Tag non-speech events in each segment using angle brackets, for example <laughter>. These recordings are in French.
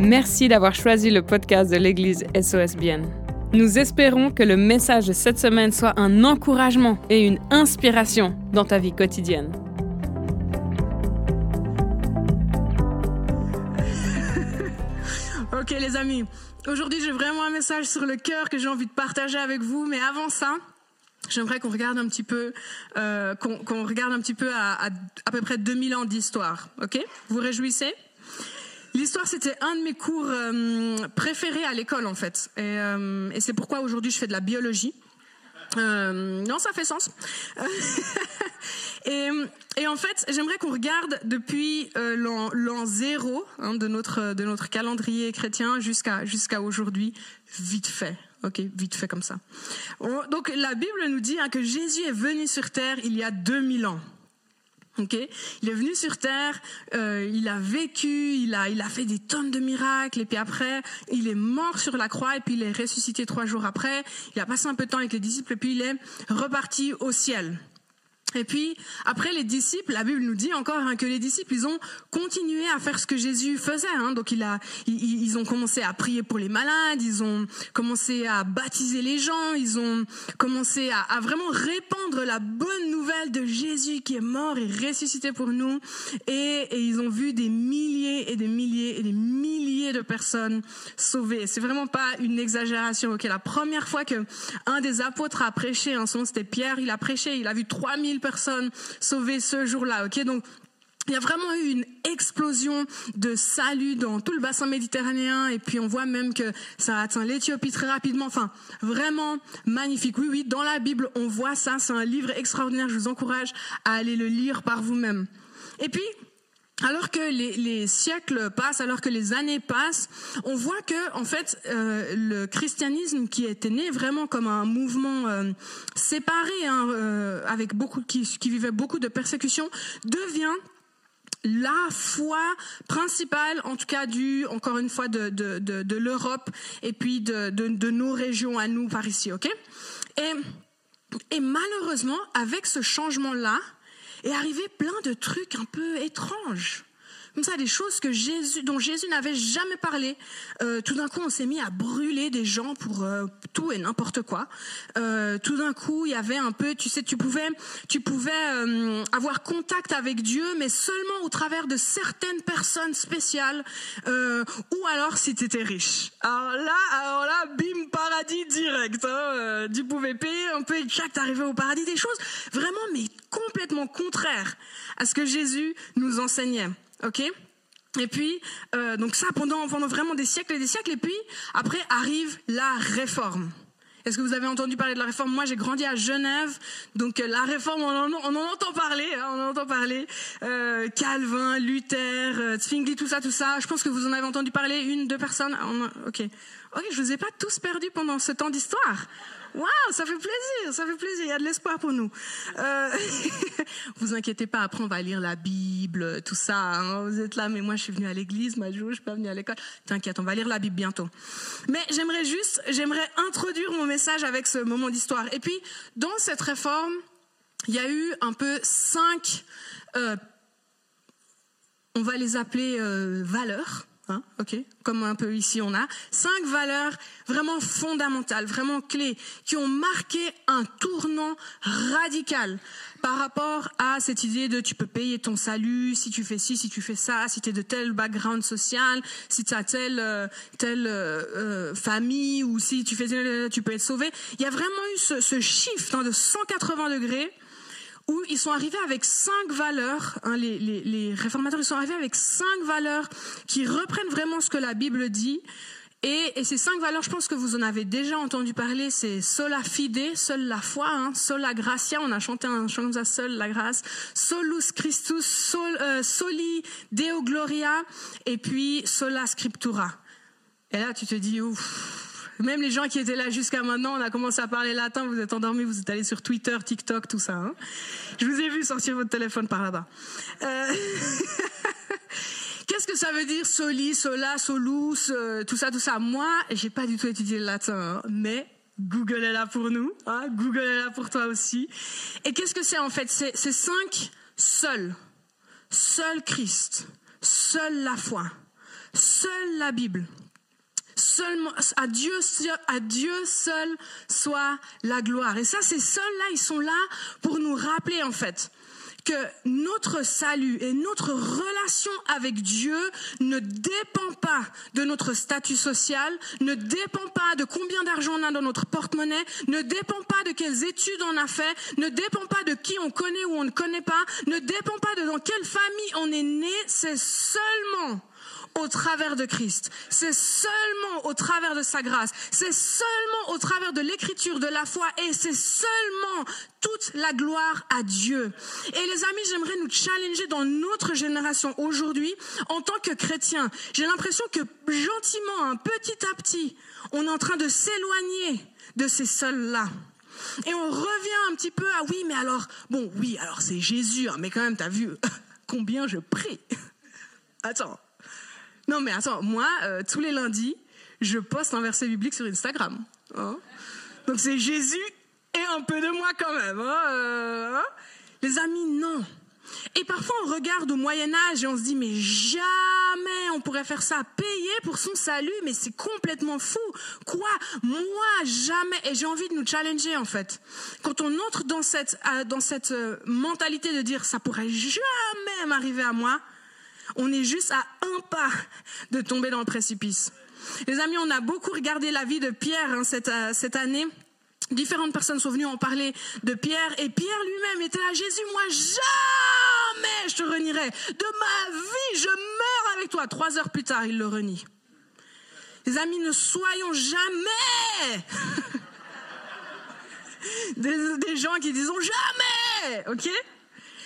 Merci d'avoir choisi le podcast de l'Église SOSBN. Nous espérons que le message de cette semaine soit un encouragement et une inspiration dans ta vie quotidienne. <laughs> Ok les amis, aujourd'hui j'ai vraiment un message sur le cœur que j'ai envie de partager avec vous, mais avant ça, j'aimerais qu'on regarde un petit peu, euh, qu'on regarde un petit peu à, à, à peu près 2000 ans d'histoire. Ok? Vous vous réjouissez? L'histoire, c'était un de mes cours euh, préférés à l'école, en fait. Et, euh, et c'est pourquoi aujourd'hui je fais de la biologie. Euh, non, ça fait sens. <laughs> et, en fait, j'aimerais qu'on regarde depuis l'an zéro hein, de notre de notre calendrier chrétien jusqu'à jusqu'à aujourd'hui, vite fait. Ok, vite fait comme ça. Donc la Bible nous dit hein, que Jésus est venu sur terre il y a 2000 ans. Okay il est venu sur terre, euh, il a vécu, il a, il a fait des tonnes de miracles, et puis après, il est mort sur la croix, et puis il est ressuscité trois jours après. Il a passé un peu de temps avec les disciples, et puis il est reparti au ciel. Et puis, après les disciples, la Bible nous dit encore hein, que les disciples, ils ont continué à faire ce que Jésus faisait. Hein. Donc, ils, ont commencé à prier pour les malades, ils ont commencé à baptiser les gens, ils ont commencé à, vraiment répandre la bonne nouvelle de Jésus qui est mort et ressuscité pour nous. Et, ils ont vu des milliers et des milliers et des milliers de personnes sauvées. C'est vraiment pas une exagération. Ok, la première fois que un des apôtres a prêché, en son c'était Pierre, il a prêché, il a vu 3000 personnes sauvées ce jour-là. Ok, donc il y a vraiment eu une explosion de salut dans tout le bassin méditerranéen et puis on voit même que ça atteint l'Éthiopie très rapidement. Enfin, vraiment magnifique. Oui, oui, dans la Bible, on voit ça. C'est un livre extraordinaire. Je vous encourage à aller le lire par vous-même. Et puis, alors que les, les, siècles passent, alors que les années passent, on voit que en fait euh, le christianisme qui était né vraiment comme un mouvement euh, séparé, hein, euh, avec beaucoup qui, qui vivait beaucoup de persécutions, devient la foi principale, en tout cas du, encore une fois, de, de, de, de l'Europe et puis de, de, nos régions à nous par ici, ok? Et, et malheureusement, avec ce changement-là, est arrivé plein de trucs un peu étranges comme ça des choses que Jésus, dont Jésus n'avait jamais parlé. Euh, tout d'un coup, on s'est mis à brûler des gens pour euh, tout et n'importe quoi. Euh, tout d'un coup, il y avait un peu, tu sais, tu pouvais, tu pouvais avoir contact avec Dieu, mais seulement au travers de certaines personnes spéciales, ou alors si tu étais riche. Alors là, alors là, bim, paradis direct. Hein, tu pouvais payer un peu et chaque t'arrivais au paradis. Des choses vraiment, mais complètement contraires à ce que Jésus nous enseignait ok? Et puis, euh, donc ça pendant, vraiment des siècles et des siècles. Et puis, après arrive la réforme. Est-ce que vous avez entendu parler de la réforme? Moi, j'ai grandi à Genève, donc euh, la réforme, on en, entend parler, hein, on en entend parler. Euh, Calvin, Luther, Zwingli, tout ça, tout ça. Je pense que vous en avez entendu parler, une, deux personnes. ok, ok, je vous ai pas tous perdus pendant ce temps d'histoire. Waouh, ça fait plaisir, ça fait plaisir. Il y a de l'espoir pour nous. Euh, <laughs> vous inquiétez pas, après on va lire la Bible, tout ça. Hein. Vous êtes là, mais moi je suis venue à l'église, ma je suis pas venue à l'école. T'inquiète, on va lire la Bible bientôt. Mais j'aimerais juste, j'aimerais introduire mon message avec ce moment d'histoire. Et puis, dans cette réforme, il y a eu un peu cinq, euh, on va les appeler euh, valeurs Hein, ok, comme un peu ici on a, cinq valeurs vraiment fondamentales, vraiment clés, qui ont marqué un tournant radical par rapport à cette idée de tu peux payer ton salut si tu fais ci, si tu fais ça, si tu es de tel background social, si tu as telle, euh, telle euh, euh, famille ou si tu fais tu peux être sauvé. Il y a vraiment eu ce, ce shift hein, de 180 degrés où ils sont arrivés avec cinq valeurs, hein, les, réformateurs, ils sont arrivés avec cinq valeurs qui reprennent vraiment ce que la Bible dit. Et, ces cinq valeurs, je pense que vous en avez déjà entendu parler, c'est sola fide, seule la foi, hein, sola gratia, on a chanté un chant comme ça, seule la grâce, solus Christus, euh, soli deo gloria, et puis sola scriptura. Et là, tu te dis, ouf, même les gens qui étaient là jusqu'à maintenant, on a commencé à parler latin, vous êtes endormis, vous êtes allés sur Twitter, TikTok, tout ça. Hein Je vous ai vu sortir votre téléphone par là-bas. Euh... <laughs> Qu'est-ce que ça veut dire soli, sola, solus, euh, tout ça, tout ça? Moi, j'ai pas du tout étudié le latin, hein, mais Google est là pour nous. Hein Google est là pour toi aussi. Et qu'est-ce que c'est en fait? C'est cinq seuls. Seul Christ, seule la foi, Seule la Bible. Seulement, à Dieu, à Dieu seul soit la gloire. Et ça, ces seuls-là, ils sont là pour nous rappeler, en fait, que notre salut et notre relation avec Dieu ne dépend pas de notre statut social, ne dépend pas de combien d'argent on a dans notre porte-monnaie, ne dépend pas de quelles études on a fait, ne dépend pas de qui on connaît ou on ne connaît pas, ne dépend pas de dans quelle famille on est né, c'est seulement au travers de Christ. C'est seulement au travers de sa grâce. C'est seulement au travers de l'écriture, de la foi et c'est seulement toute la gloire à Dieu. Et les amis, j'aimerais nous challenger dans notre génération aujourd'hui en tant que chrétiens. J'ai l'impression que gentiment, un petit à petit, on est en train de s'éloigner de ces seuls-là. Et on revient un petit peu à oui, mais alors, bon, oui, alors c'est Jésus, hein, mais quand même, t'as vu <laughs> combien je prie. <laughs> Attends, non, mais attends, moi, euh, tous les lundis, je poste un verset biblique sur Instagram. Hein. Donc c'est Jésus et un peu de moi quand même. Hein, euh, hein. Les amis, non. Et parfois on regarde au Moyen Âge et on se dit mais jamais on pourrait faire ça, payer pour son salut, mais c'est complètement fou. Quoi? Moi jamais. Et j'ai envie de nous challenger en fait. Quand on entre dans cette euh, dans cette mentalité de dire ça pourrait jamais m'arriver à moi, on est juste à un pas de tomber dans le précipice. Les amis, on a beaucoup regardé la vie de Pierre hein, cette, euh, cette année. Différentes personnes sont venues en parler de Pierre et Pierre lui-même était là, Jésus, moi jamais je te renierai. De ma vie, je meurs avec toi. Trois heures plus tard, il le renie. Les amis, ne soyons jamais <laughs> des, des gens qui disent jamais, ok?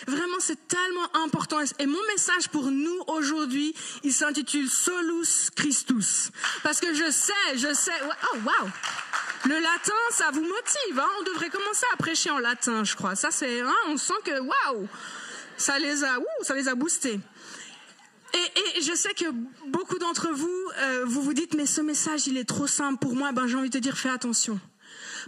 Vraiment, c'est tellement important. Et mon message pour nous aujourd'hui, il s'intitule Solus Christus. Parce que je sais, je sais, oh wow! Le latin, ça vous motive. Hein? On devrait commencer à prêcher en latin, je crois. Ça, c'est, hein, on sent que waouh, ça les a, ça les a boostés. Et, et, je sais que beaucoup d'entre vous, euh, vous vous dites, mais ce message, il est trop simple pour moi. Ben, j'ai envie de te dire, fais attention.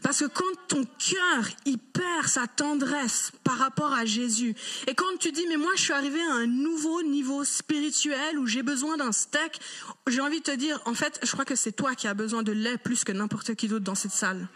Parce que quand ton cœur, il perd sa tendresse par rapport à Jésus, et quand tu dis, mais moi je suis arrivé à un nouveau niveau spirituel où j'ai besoin d'un steak, j'ai envie de te dire, en fait, je crois que c'est toi qui as besoin de lait plus que n'importe qui d'autre dans cette salle.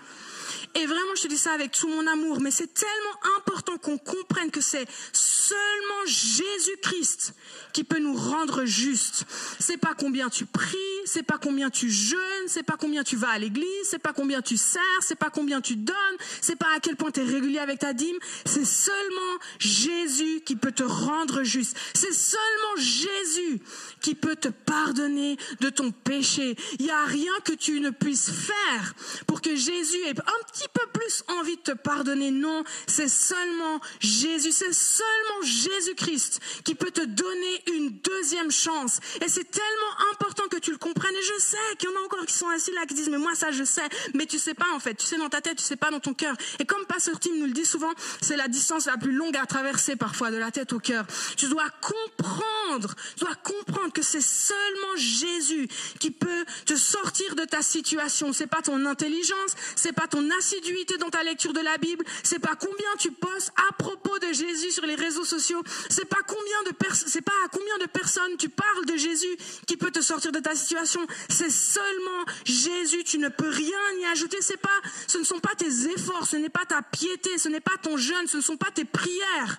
Et vraiment, je te dis ça avec tout mon amour, mais c'est tellement important qu'on comprenne que c'est seulement Jésus-Christ qui peut nous rendre justes. C'est pas combien tu pries, c'est pas combien tu jeûnes, c'est pas combien tu vas à l'église, c'est pas combien tu sers, c'est pas combien tu donnes, c'est pas à quel point tu es régulier avec ta dîme, c'est seulement Jésus qui peut te rendre juste. C'est seulement Jésus qui peut te pardonner de ton péché. Il n'y a rien que tu ne puisses faire pour que Jésus ait un petit plus envie de te pardonner. Non, c'est seulement Jésus, c'est seulement Jésus-Christ qui peut te donner une deuxième chance. Et c'est tellement important que tu le comprennes. Et je sais qu'il y en a encore qui sont assis là, qui disent, mais moi ça je sais, mais tu sais pas en fait. Tu sais dans ta tête, tu sais pas dans ton cœur. Et comme Pasteur Tim nous le dit souvent, c'est la distance la plus longue à traverser parfois de la tête au cœur. Tu dois comprendre, tu dois comprendre que c'est seulement Jésus qui peut te sortir de ta situation. C'est pas ton intelligence, c'est pas ton assiduité dans ta lecture de la Bible, c'est pas combien tu postes à propos de Jésus sur les réseaux sociaux, c'est pas combien de c'est pas à combien de personnes tu parles de Jésus qui peut te sortir de ta situation. C'est seulement Jésus. Tu ne peux rien y ajouter. C'est pas, ce ne sont pas tes efforts, ce n'est pas ta piété, ce n'est pas ton jeûne, ce ne sont pas tes prières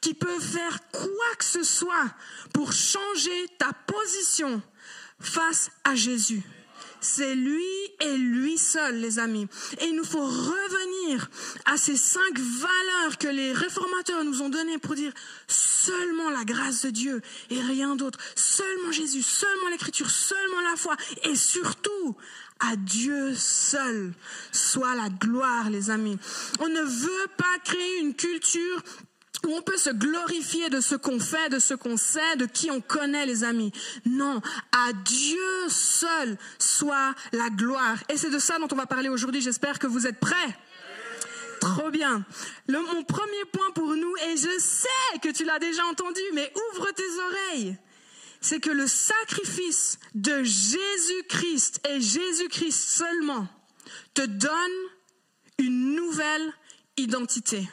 qui peuvent faire quoi que ce soit pour changer ta position face à Jésus. C'est lui et lui seul, les amis. Et il nous faut revenir à ces cinq valeurs que les réformateurs nous ont données pour dire seulement la grâce de Dieu et rien d'autre. Seulement Jésus, seulement l'écriture, seulement la foi et surtout à Dieu seul soit la gloire, les amis. On ne veut pas créer une culture où on peut se glorifier de ce qu'on fait, de ce qu'on sait, de qui on connaît, les amis. Non, à Dieu seul soit la gloire. Et c'est de ça dont on va parler aujourd'hui. J'espère que vous êtes prêts. Trop bien. Mon premier point pour nous, et je sais que tu l'as déjà entendu, mais ouvre tes oreilles, c'est que le sacrifice de Jésus-Christ et Jésus-Christ seulement te donne une nouvelle identité.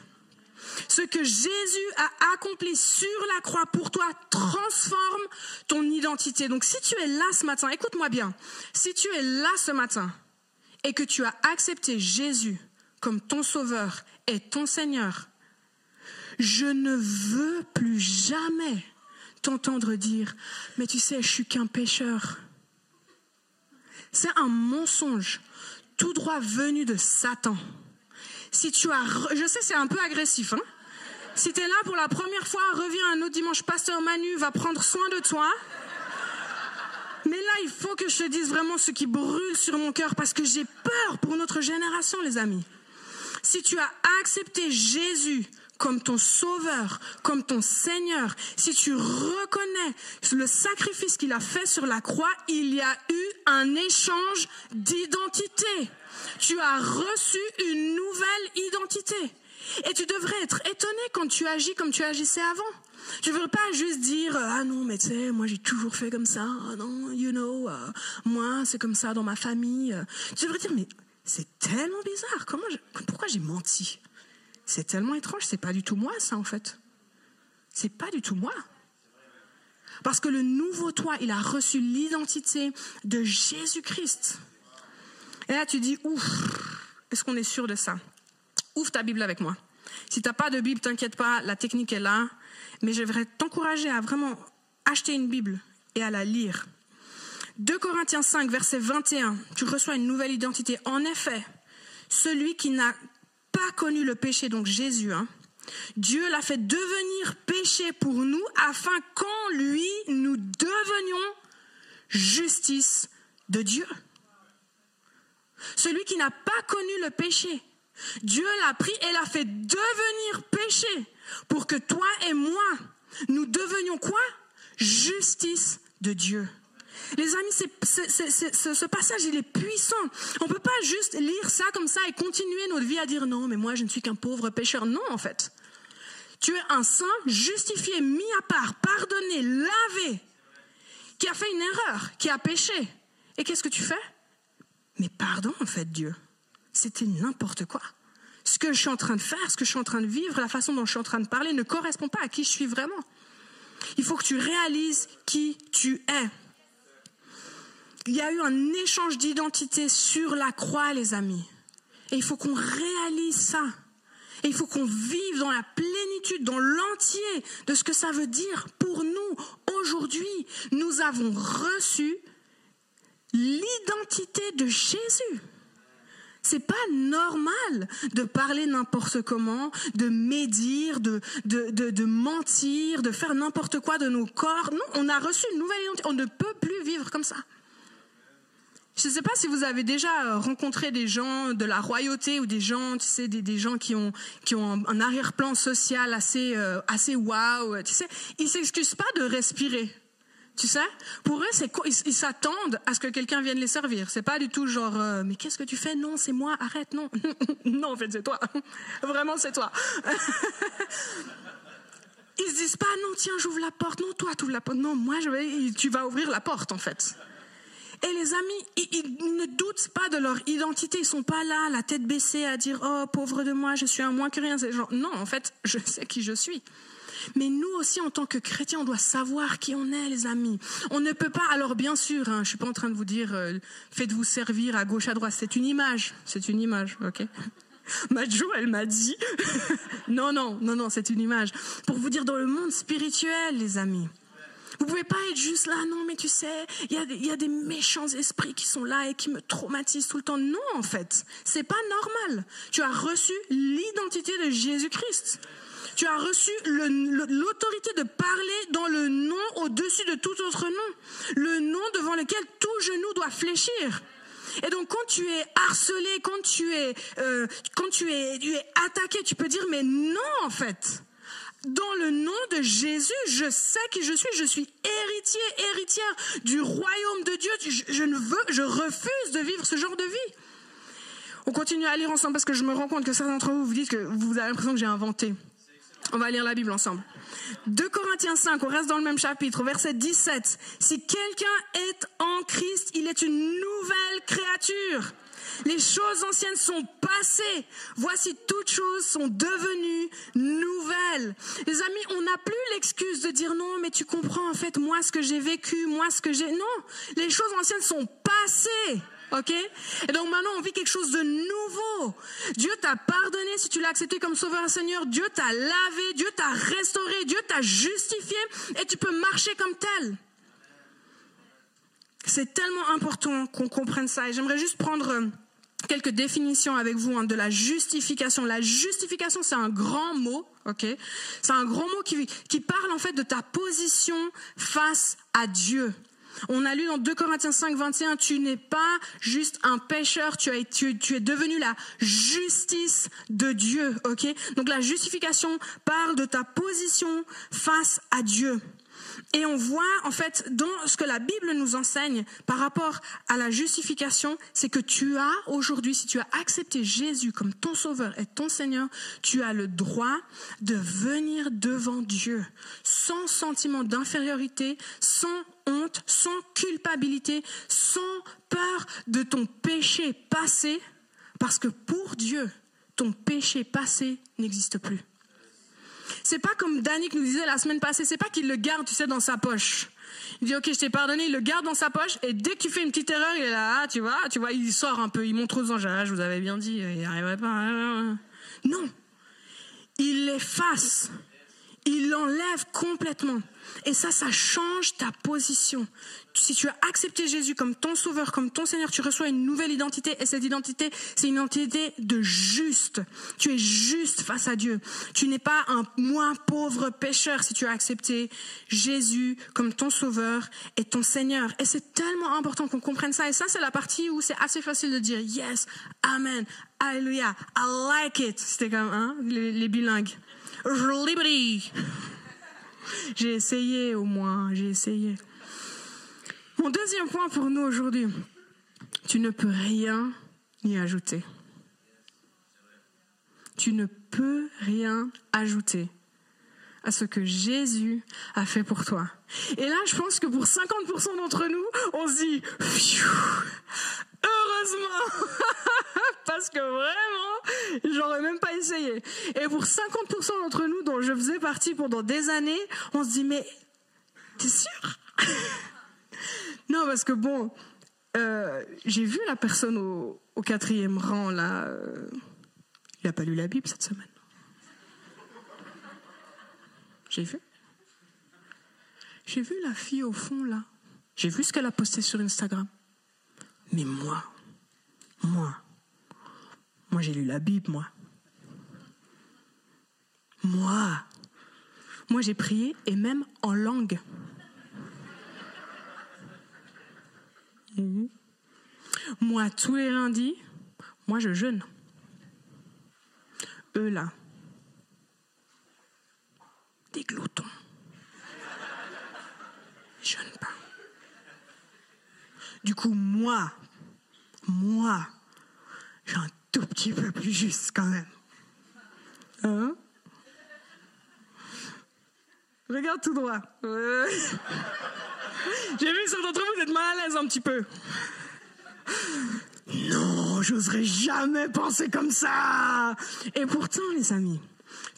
Ce que Jésus a accompli sur la croix pour toi transforme ton identité. Donc si tu es là ce matin, écoute-moi bien, si tu es là ce matin et que tu as accepté Jésus comme ton sauveur et ton Seigneur, je ne veux plus jamais t'entendre dire, mais tu sais, je suis qu'un pécheur. C'est un mensonge tout droit venu de Satan. Si tu as, je sais, c'est un peu agressif, hein? Si tu es là pour la première fois, reviens un autre dimanche, pasteur Manu va prendre soin de toi. Mais là, il faut que je te dise vraiment ce qui brûle sur mon cœur parce que j'ai peur pour notre génération, les amis. Si tu as accepté Jésus comme ton sauveur, comme ton Seigneur, si tu reconnais le sacrifice qu'il a fait sur la croix, il y a eu un échange d'identité. Tu as reçu une nouvelle identité. Et tu devrais être étonné quand tu agis comme tu agissais avant. Tu ne devrais pas juste dire ah non mais tu sais moi j'ai toujours fait comme ça ah non you know euh, moi c'est comme ça dans ma famille tu devrais dire mais c'est tellement bizarre comment pourquoi j'ai menti? C'est tellement étrange, c'est pas du tout moi ça en fait. C'est pas du tout moi. Parce que le nouveau toi, il a reçu l'identité de Jésus-Christ. Et là tu dis, ouf, est-ce qu'on est sûr de ça? Ouvre ta Bible avec moi. Si tu n'as pas de Bible, t'inquiète pas, la technique est là. Mais je voudrais t'encourager à vraiment acheter une Bible et à la lire. 2 Corinthiens 5, verset 21, tu reçois une nouvelle identité. En effet, celui qui n'a pas connu le péché, donc Jésus, hein, Dieu l'a fait devenir péché pour nous afin qu'en lui, nous devenions justice de Dieu. Celui qui n'a pas connu le péché, Dieu l'a pris et l'a fait devenir péché pour que toi et moi, nous devenions quoi? Justice de Dieu. Les amis, ce passage, il est puissant. On ne peut pas juste lire ça comme ça et continuer notre vie à dire non, mais moi, je ne suis qu'un pauvre pécheur. Non, en fait. Tu es un saint justifié, mis à part, pardonné, lavé, qui a fait une erreur, qui a péché. Et qu'est-ce que tu fais? Mais pardon, en fait, Dieu. C'était n'importe quoi. Ce que je suis en train de faire, ce que je suis en train de vivre, la façon dont je suis en train de parler ne correspond pas à qui je suis vraiment. Il faut que tu réalises qui tu es. Il y a eu un échange d'identité sur la croix, les amis. Et il faut qu'on réalise ça. Et il faut qu'on vive dans la plénitude, dans l'entier de ce que ça veut dire pour nous. Aujourd'hui, nous avons reçu l'identité de Jésus. C'est pas normal de parler n'importe comment, de médire, de, de, de, mentir, de faire n'importe quoi de nos corps. Non, on a reçu une nouvelle identité. On ne peut plus vivre comme ça. Je ne sais pas si vous avez déjà euh, rencontré des gens de la royauté ou des gens, tu sais, des, gens qui ont, qui ont un arrière-plan social assez, euh, assez waouh, tu sais. Ils s'excusent pas de respirer. Tu sais, pour eux, c'est ils s'attendent à ce que quelqu'un vienne les servir. C'est pas du tout genre, euh, mais qu'est-ce que tu fais? Non, c'est moi. Arrête, non, <laughs> non, en fait, c'est toi. <laughs> Vraiment, c'est toi. <laughs> ils se disent pas, non, tiens, j'ouvre la porte. Non, toi, tu ouvres la porte. Non, moi, je vais, tu vas ouvrir la porte, en fait. Et les amis, ils, ne doutent pas de leur identité. Ils sont pas là, la tête baissée, à dire oh pauvre de moi, je suis un moins que rien. Genre, non, en fait, je sais qui je suis. Mais nous aussi, en tant que chrétiens, on doit savoir qui on est, les amis. On ne peut pas. Alors bien sûr, hein, je suis pas en train de vous dire euh, faites-vous servir à gauche à droite. C'est une image. C'est une image, ok? <laughs> Majo, elle m'a dit. <laughs> non, non, non, non, c'est une image. Pour vous dire dans le monde spirituel, les amis. Vous pouvez pas être juste là, non, mais tu sais, il y, y a, des méchants esprits qui sont là et qui me traumatisent tout le temps. Non, en fait, c'est pas normal. Tu as reçu l'identité de Jésus-Christ. Tu as reçu l'autorité de parler dans le nom au-dessus de tout autre nom. Le nom devant lequel tout genou doit fléchir. Et donc quand tu es harcelé, quand tu es, euh, quand tu es, attaqué, tu peux dire mais non en fait dans le nom de Jésus, je sais qui je suis. Je suis héritier, héritière du royaume de Dieu. Je, ne veux, je refuse de vivre ce genre de vie. On continue à lire ensemble parce que je me rends compte que certains d'entre vous vous dites que vous avez l'impression que j'ai inventé. On va lire la Bible ensemble. 2 Corinthiens 5, on reste dans le même chapitre, verset 17. Si quelqu'un est en Christ, il est une nouvelle créature. Les choses anciennes sont passées. Voici toutes choses sont devenues nouvelles. Les amis, on n'a plus l'excuse de dire non, mais tu comprends en fait moi ce que j'ai vécu, moi ce que j'ai... Non, les choses anciennes sont passées. OK? Et donc maintenant, on vit quelque chose de nouveau. Dieu t'a pardonné si tu l'as accepté comme sauveur et Seigneur. Dieu t'a lavé, Dieu t'a restauré, Dieu t'a justifié et tu peux marcher comme tel. C'est tellement important qu'on comprenne ça. Et j'aimerais juste prendre euh, quelques définitions avec vous hein, de la justification. La justification, c'est un grand mot, ok? C'est un grand mot qui, qui parle en fait de ta position face à Dieu. On a lu dans 2 Corinthiens 5, 21, tu n'es pas juste un pécheur, tu, as, tu, es devenu la justice de Dieu, ok? Donc la justification parle de ta position face à Dieu. Et on voit en fait dans ce que la Bible nous enseigne par rapport à la justification, c'est que tu as aujourd'hui, si tu as accepté Jésus comme ton sauveur et ton Seigneur, tu as le droit de venir devant Dieu sans sentiment d'infériorité, sans honte, sans culpabilité, sans peur de ton péché passé, parce que pour Dieu, ton péché passé n'existe plus. C'est pas comme Danick nous disait la semaine passée, c'est pas qu'il le garde, tu sais, dans sa poche. Il dit, ok, je t'ai pardonné, il le garde dans sa poche, et dès que tu fais une petite erreur, il est là, ah, tu vois, tu vois, il sort un peu, il montre aux anges, ah, je vous avais bien dit, il n'y arriverait pas. Hein. Non. Il l'efface. Il l'enlève complètement. Et ça, ça change ta position. Si tu as accepté Jésus comme ton sauveur, comme ton Seigneur, tu reçois une nouvelle identité. Et cette identité, c'est une identité de juste. Tu es juste face à Dieu. Tu n'es pas un moins pauvre pécheur si tu as accepté Jésus comme ton sauveur et ton Seigneur. Et c'est tellement important qu'on comprenne ça. Et ça, c'est la partie où c'est assez facile de dire yes, amen, alléluia, I like it. C'était comme hein, les, les bilingues. J'ai essayé au moins, j'ai essayé. Mon deuxième point pour nous aujourd'hui, tu ne peux rien y ajouter. Tu ne peux rien ajouter à ce que Jésus a fait pour toi. Et là, je pense que pour 50% d'entre nous, on se dit, heureusement, <laughs> parce que vraiment, j'aurais même pas essayé. Et pour 50% d'entre nous, dont je faisais partie pendant des années, on se dit, mais t'es sûr? <laughs> Non, parce que bon, euh, j'ai vu la personne au, quatrième rang, là. Euh, il n'a pas lu la Bible cette semaine. J'ai vu. J'ai vu la fille au fond, là. J'ai vu ce qu'elle a posté sur Instagram. Mais moi, moi, moi j'ai lu la Bible, moi. Moi, moi j'ai prié et même en langue. Mhm. Moi, tous les lundis, moi je jeûne. Eux là, des gloutons. Ils jeûnent pas. Du coup, moi, moi, j'ai un tout petit peu plus juste quand même. Hein? Regarde tout droit. J'ai vu certains d'entre vous être mal à l'aise un petit peu. Non, j'oserais jamais penser comme ça. Et pourtant, les amis,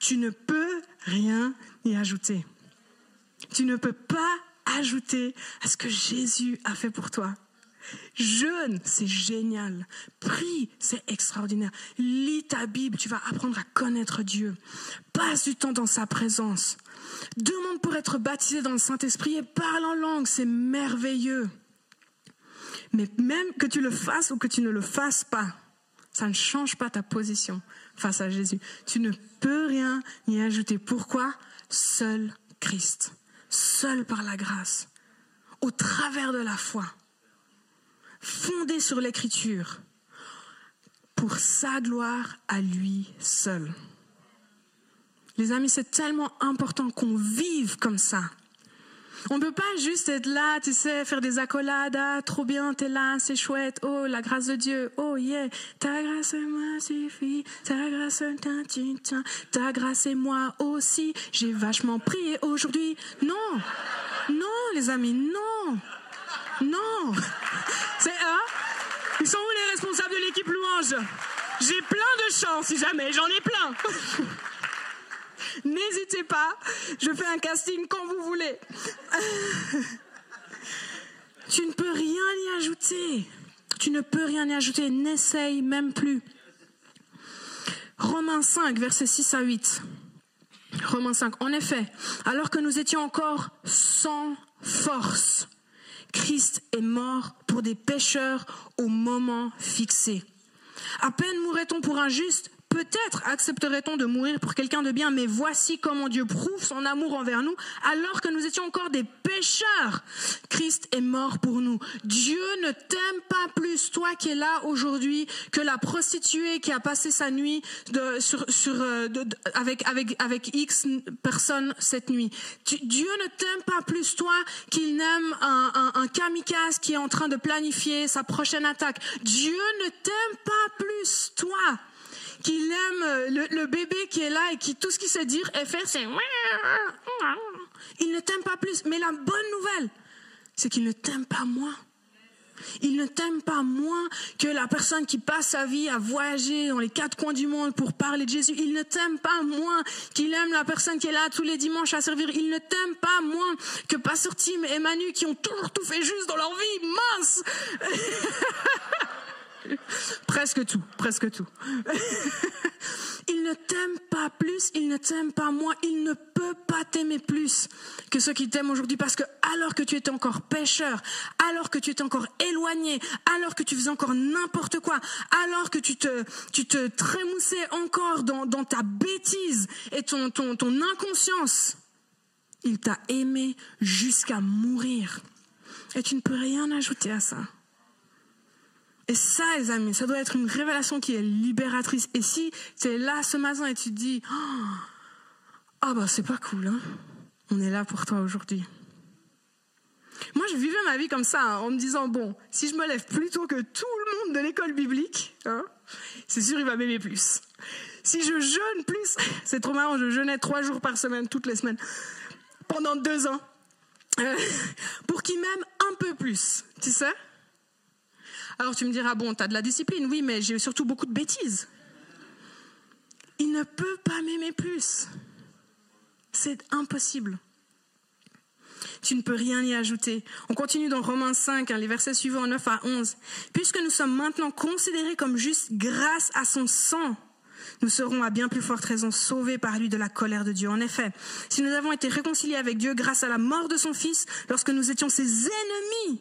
tu ne peux rien y ajouter. Tu ne peux pas ajouter à ce que Jésus a fait pour toi. Jeûne, c'est génial. Prie, c'est extraordinaire. Lis ta Bible, tu vas apprendre à connaître Dieu. Passe du temps dans sa présence. Demande pour être baptisé dans le Saint-Esprit et parle en langue, c'est merveilleux. Mais même que tu le fasses ou que tu ne le fasses pas, ça ne change pas ta position face à Jésus. Tu ne peux rien y ajouter. Pourquoi? Seul Christ, seul par la grâce, au travers de la foi fondé sur l'écriture, pour sa gloire à lui seul. Les amis, c'est tellement important qu'on vive comme ça. On ne peut pas juste être là, tu sais, faire des accolades, ah, trop bien, t'es là, c'est chouette, oh, la grâce de Dieu, oh yeah, ta grâce moi suffit, ta grâce, ta, ta grâce et moi aussi, j'ai vachement prié aujourd'hui. Non, non, les amis, non, non. C'est un. Ils sont où les responsables de l'équipe louange? J'ai plein de chants si jamais, j'en ai plein. <laughs> N'hésitez pas, je fais un casting quand vous voulez. <laughs> tu ne peux rien y ajouter. Tu ne peux rien y ajouter, n'essaye même plus. Romains 5, versets 6 à 8. Romains 5. En effet, alors que nous étions encore sans force, Christ est mort pour des pécheurs au moment fixé. À peine mourrait-on pour un juste, Peut-être accepterait-on de mourir pour quelqu'un de bien, mais voici comment Dieu prouve son amour envers nous, alors que nous étions encore des pécheurs. Christ est mort pour nous. Dieu ne t'aime pas plus, toi qui es là aujourd'hui, que la prostituée qui a passé sa nuit de, sur, sur, euh, avec, avec, avec X personnes cette nuit. Dieu ne t'aime pas plus, toi, qu'il n'aime un, un, un kamikaze qui est en train de planifier sa prochaine attaque. Dieu ne t'aime pas plus, toi qu'il aime euh, le, bébé qui est là et qui tout ce qu'il sait dire et faire, c'est il ne t'aime pas plus. Mais la bonne nouvelle, c'est qu'il ne t'aime pas moins. Il ne t'aime pas moins que la personne qui passe sa vie à voyager dans les quatre coins du monde pour parler de Jésus. Il ne t'aime pas moins qu'il aime la personne qui est là tous les dimanches à servir. Il ne t'aime pas moins que Pasteur Tim et Manu qui ont toujours tout fait juste dans leur vie. Mince <laughs> presque tout, presque tout. <laughs> il ne t'aime pas plus, il ne t'aime pas moins, il ne peut pas t'aimer plus que ceux qui t'aiment aujourd'hui parce que alors que tu étais encore pécheur, alors que tu étais encore éloigné, alors que tu faisais encore n'importe quoi, alors que tu te, tu te trémoussais encore dans, dans ta bêtise et ton, ton, ton inconscience, il t'a aimé jusqu'à mourir. Et tu ne peux rien ajouter à ça. Et ça, les amis, ça doit être une révélation qui est libératrice. Et si tu es là ce matin et tu te dis, oh, ah bah c'est pas cool, hein on est là pour toi aujourd'hui. Moi, je vivais ma vie comme ça, hein, en me disant, bon, si je me lève plus tôt que tout le monde de l'école biblique, hein, c'est sûr, il va m'aimer plus. Si je jeûne plus, <laughs> c'est trop marrant, je jeûnais trois jours par semaine, toutes les semaines, pendant deux ans, euh, pour qu'il m'aime un peu plus, tu sais? Alors tu me diras, bon, tu as de la discipline, oui, mais j'ai surtout beaucoup de bêtises. Il ne peut pas m'aimer plus. C'est impossible. Tu ne peux rien y ajouter. On continue dans Romains 5, hein, les versets suivants 9 à 11. Puisque nous sommes maintenant considérés comme justes grâce à son sang, nous serons à bien plus forte raison sauvés par lui de la colère de Dieu. En effet, si nous avons été réconciliés avec Dieu grâce à la mort de son Fils, lorsque nous étions ses ennemis,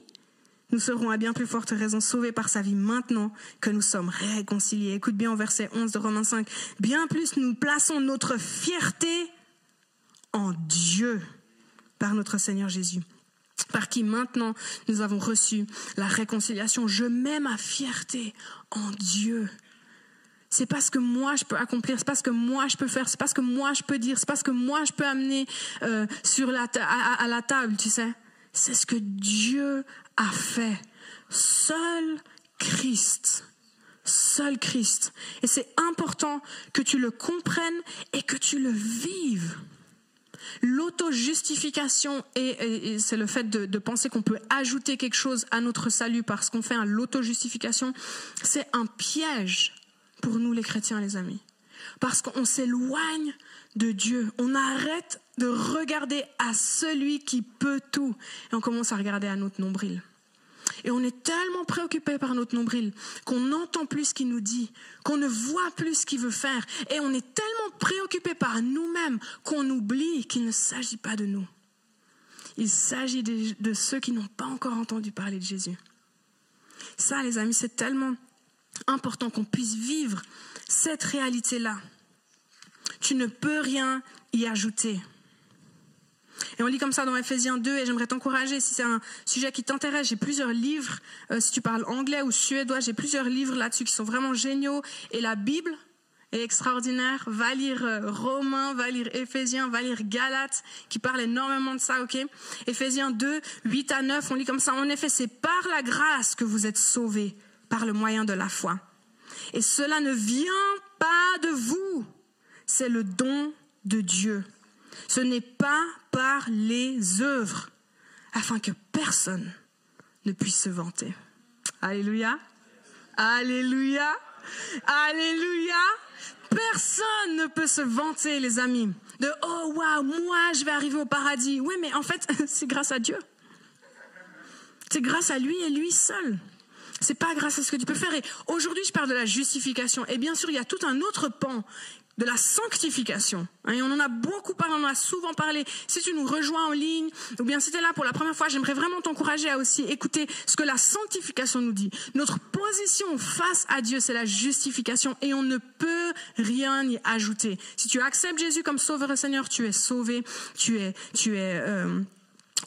nous serons à bien plus forte raison sauvés par sa vie maintenant que nous sommes réconciliés. Écoute bien au verset 11 de Romains 5. Bien plus nous plaçons notre fierté en Dieu par notre Seigneur Jésus par qui maintenant nous avons reçu la réconciliation. Je mets ma fierté en Dieu. C'est pas ce que moi je peux accomplir, c'est pas ce que moi je peux faire, c'est pas ce que moi je peux dire, c'est pas ce que moi je peux amener euh, sur la à la table, tu sais. C'est ce que Dieu a fait. Seul Christ. Seul Christ. Et c'est important que tu le comprennes et que tu le vives. L'auto-justification, et, c'est le fait de, penser qu'on peut ajouter quelque chose à notre salut parce qu'on fait l'auto-justification, c'est un piège pour nous les chrétiens, les amis. Parce qu'on s'éloigne de Dieu. On arrête de regarder à celui qui peut tout. Et on commence à regarder à notre nombril. Et on est tellement préoccupé par notre nombril qu'on n'entend plus ce qu'il nous dit, qu'on ne voit plus ce qu'il veut faire. Et on est tellement préoccupé par nous-mêmes qu'on oublie qu'il ne s'agit pas de nous. Il s'agit de, ceux qui n'ont pas encore entendu parler de Jésus. Ça, les amis, c'est tellement important qu'on puisse vivre cette réalité-là. Tu ne peux rien y ajouter. Et on lit comme ça dans Ephésiens 2 et j'aimerais t'encourager si c'est un sujet qui t'intéresse. J'ai plusieurs livres, euh, si tu parles anglais ou suédois, j'ai plusieurs livres là-dessus qui sont vraiment géniaux. Et la Bible est extraordinaire. Va lire euh, Romains, va lire Ephésiens, va lire Galates qui parle énormément de ça, ok? Ephésiens 2, 8 à 9, on lit comme ça. En effet, c'est par la grâce que vous êtes sauvés, par le moyen de la foi. Et cela ne vient pas de vous, c'est le don de Dieu. Ce n'est pas par les œuvres, afin que personne ne puisse se vanter. Alléluia. Alléluia. Alléluia. Personne ne peut se vanter, les amis, de oh waouh, moi je vais arriver au paradis. Oui, mais en fait, <laughs> c'est grâce à Dieu. C'est grâce à lui et lui seul. C'est pas grâce à ce que tu peux faire. Et aujourd'hui, je parle de la justification. Et bien sûr, il y a tout un autre pan de la sanctification. Hein, et on en a beaucoup parlé, on en a souvent parlé. Si tu nous rejoins en ligne, ou bien si tu es là pour la première fois, j'aimerais vraiment t'encourager à aussi écouter ce que la sanctification nous dit. Notre position face à Dieu, c'est la justification et on ne peut rien y ajouter. Si tu acceptes Jésus comme sauveur et Seigneur, tu es sauvé, tu es, tu es, euh,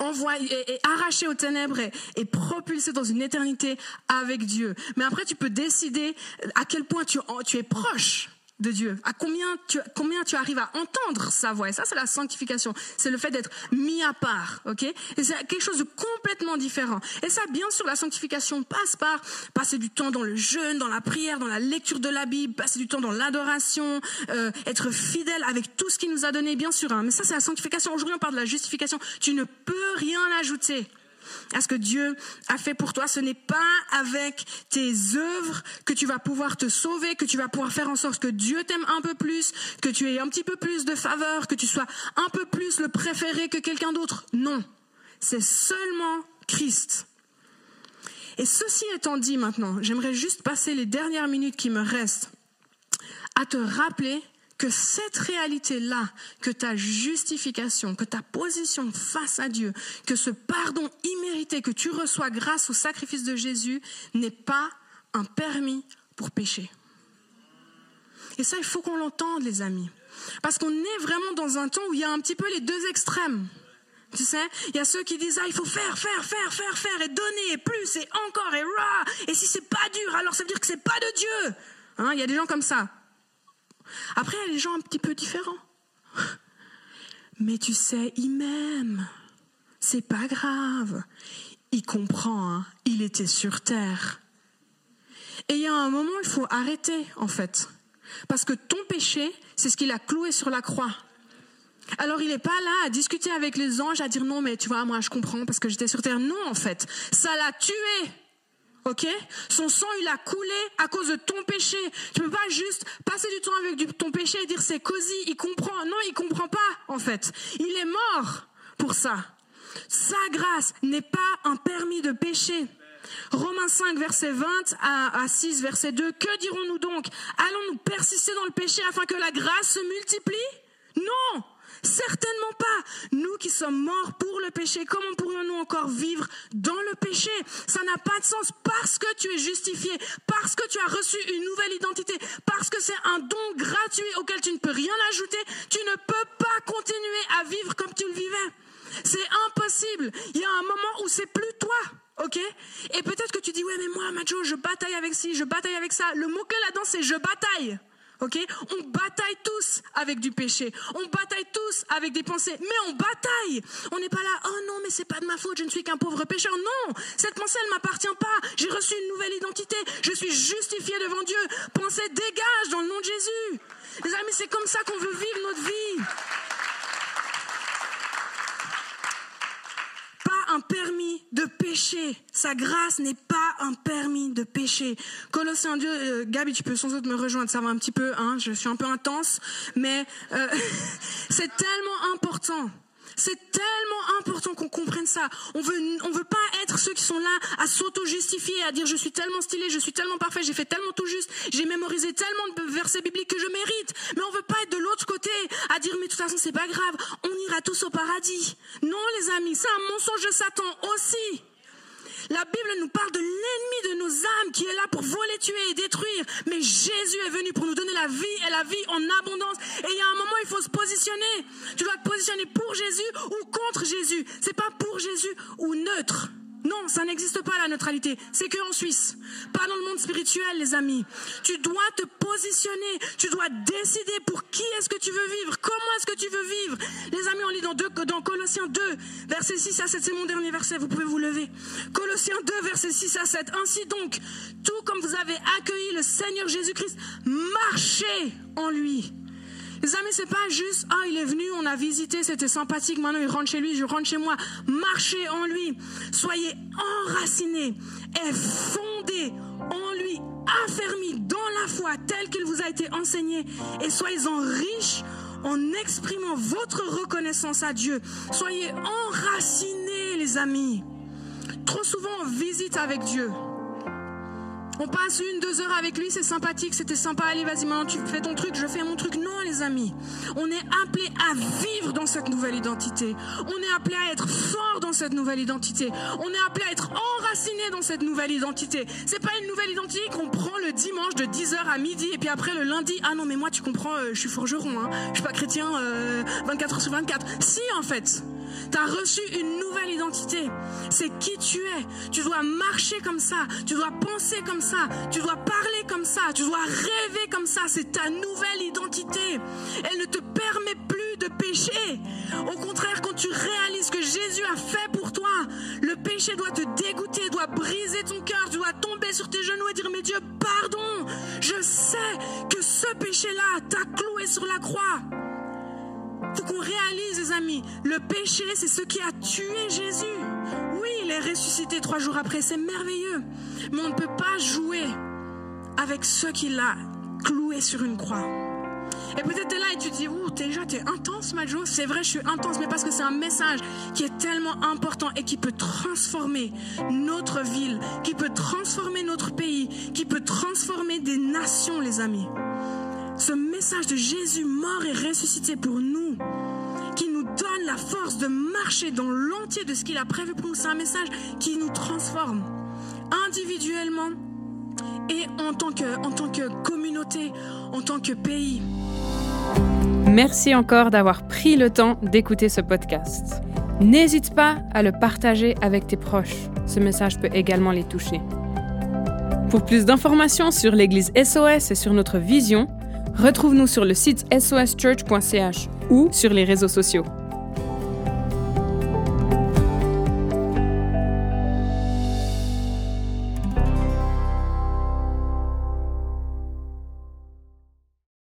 envoyé et, arraché aux ténèbres et, propulsé dans une éternité avec Dieu. Mais après, tu peux décider à quel point tu es proche de Dieu, à combien tu, combien tu arrives à entendre sa voix? Et ça, c'est la sanctification. C'est le fait d'être mis à part, ok? Et c'est quelque chose de complètement différent. Et ça, bien sûr, la sanctification passe par passer du temps dans le jeûne, dans la prière, dans la lecture de la Bible, passer du temps dans l'adoration, euh, être fidèle avec tout ce qu'il nous a donné, bien sûr. Hein. Mais ça, c'est la sanctification. Aujourd'hui, on parle de la justification. Tu ne peux rien ajouter à ce que Dieu a fait pour toi. Ce n'est pas avec tes œuvres que tu vas pouvoir te sauver, que tu vas pouvoir faire en sorte que Dieu t'aime un peu plus, que tu aies un petit peu plus de faveur, que tu sois un peu plus le préféré que quelqu'un d'autre. Non, c'est seulement Christ. Et ceci étant dit maintenant, j'aimerais juste passer les dernières minutes qui me restent à te rappeler que cette réalité-là, que ta justification, que ta position face à Dieu, que ce pardon immérité que tu reçois grâce au sacrifice de Jésus n'est pas un permis pour pécher. Et ça, il faut qu'on l'entende, les amis. Parce qu'on est vraiment dans un temps où il y a un petit peu les deux extrêmes. Tu sais, il y a ceux qui disent ah il faut faire, faire, faire, faire, faire et donner et plus et encore et rah. Et si c'est pas dur, alors ça veut dire que c'est pas de Dieu. Hein, il y a des gens comme ça. Après, il y a des gens un petit peu différents. Mais tu sais, il m'aime. C'est pas grave. Il comprend, hein. il était sur terre. Et il y a un moment, il faut arrêter, en fait. Parce que ton péché, c'est ce qu'il a cloué sur la croix. Alors il n'est pas là à discuter avec les anges, à dire non, mais tu vois, moi je comprends parce que j'étais sur terre. Non, en fait, ça l'a tué. Ok? Son sang, il a coulé à cause de ton péché. Tu peux pas juste passer du temps avec ton péché et dire c'est cosy, il comprend. Non, il comprend pas, en fait. Il est mort pour ça. Sa grâce n'est pas un permis de péché. Romains 5, verset 20 à, à 6, verset 2. Que dirons-nous donc? Allons-nous persister dans le péché afin que la grâce se multiplie? Non Certainement pas. Nous qui sommes morts pour le péché, comment pourrions-nous encore vivre dans le péché? Ça n'a pas de sens parce que tu es justifié, parce que tu as reçu une nouvelle identité, parce que c'est un don gratuit auquel tu ne peux rien ajouter. Tu ne peux pas continuer à vivre comme tu le vivais. C'est impossible. Il y a un moment où c'est plus toi. Ok? Et peut-être que tu dis, ouais, mais moi, Macho, je bataille avec ci, je bataille avec ça. Le mot-clé là-dedans, c'est je bataille. Ok? On bataille tous avec du péché. On bataille tous avec des pensées. Mais on bataille. On n'est pas là, oh non, mais c'est pas de ma faute, je ne suis qu'un pauvre pécheur. Non, cette pensée, elle m'appartient pas. J'ai reçu une nouvelle identité. Je suis justifié devant Dieu. Pensée dégage dans le nom de Jésus. Les amis, c'est comme ça qu'on veut vivre notre vie. Un permis de pécher. Sa grâce n'est pas un permis de pécher. Colossiens 2, euh, Gabi, tu peux sans doute me rejoindre, ça va un petit peu, hein, je suis un peu intense, mais euh, <laughs> c'est tellement important. C'est tellement important qu'on comprenne ça. On veut, on veut pas être ceux qui sont là à s'auto-justifier, à dire je suis tellement stylé, je suis tellement parfait, j'ai fait tellement tout juste, j'ai mémorisé tellement de versets bibliques que je mérite. Mais on veut pas être de l'autre côté à dire mais de toute façon c'est pas grave, on ira tous au paradis. Non les amis, c'est un mensonge de Satan aussi. La Bible nous parle de l'ennemi de nos âmes qui est là pour voler, tuer et détruire. Mais Jésus est venu pour nous donner la vie et la vie en abondance. Et il y a un moment, il faut se positionner. Tu dois te positionner pour Jésus ou contre Jésus. C'est pas pour Jésus ou neutre. Non, ça n'existe pas la neutralité. C'est que en Suisse. Pas dans le monde spirituel, les amis. Tu dois te positionner. Tu dois décider pour qui est-ce que tu veux vivre. Comment est-ce que tu veux vivre? Les amis, on lit dans, deux, dans Colossiens 2, verset 6 à 7. C'est mon dernier verset. Vous pouvez vous lever. Colossiens 2, verset 6 à 7. Ainsi donc, tout comme vous avez accueilli le Seigneur Jésus-Christ, marchez en lui Les amis, c'est pas juste, ah, il est venu, on a visité, c'était sympathique, maintenant il rentre chez lui, je rentre chez moi. Marchez en lui. Soyez enracinés et fondés en lui, affermis dans la foi telle qu'il vous a été enseigné et soyez-en riches en exprimant votre reconnaissance à Dieu. Soyez enracinés, les amis. Trop souvent, on visite avec Dieu. On passe une, deux heures avec lui, c'est sympathique, c'était sympa, allez vas-y maintenant tu fais ton truc, je fais mon truc. Non les amis, on est appelé à vivre dans cette nouvelle identité. On est appelé à être fort dans cette nouvelle identité. On est appelé à être enraciné dans cette nouvelle identité. C'est pas une nouvelle identité qu'on prend le dimanche de 10h à midi et puis après le lundi, ah non mais moi tu comprends, euh, je suis forgeron, hein. je suis pas chrétien 24 euh, heures sur 24. Si en fait, tu as reçu une nouvelle identité. C'est qui tu es. Tu dois marcher comme ça. Tu dois penser comme ça. Tu dois parler comme ça. Tu dois rêver comme ça. C'est ta nouvelle identité. Elle ne te permet plus de pécher. Au contraire, quand tu réalises que Jésus a fait pour toi, le péché doit te dégoûter, doit briser ton cœur. Tu dois tomber sur tes genoux et dire, mais Dieu, pardon. Je sais que ce péché-là t'a cloué sur la croix faut qu'on réalise, les amis, le péché, c'est ce qui a tué Jésus. Oui, il est ressuscité trois jours après, c'est merveilleux. Mais on ne peut pas jouer avec ce qu'il a cloué sur une croix. Et peut-être là et tu dis, ouh, déjà t'es intense, Majo. C'est vrai, je suis intense, mais parce que c'est un message qui est tellement important et qui peut transformer notre ville, qui peut transformer notre pays, qui peut transformer des nations, les amis ce message de Jésus mort et ressuscité pour qui nous donne la force de marcher dans l'entier de ce qu'il a prévu pour nous. C'est un message qui nous transforme individuellement et en tant que, en tant que communauté, en tant que pays. Merci encore d'avoir pris le temps d'écouter ce podcast. N'hésite pas à le partager avec tes proches. Ce message peut également les toucher. Pour plus d'informations sur l'Église SOS et sur notre vision, Retrouve-nous sur le site soschurch.ch ou sur les réseaux sociaux.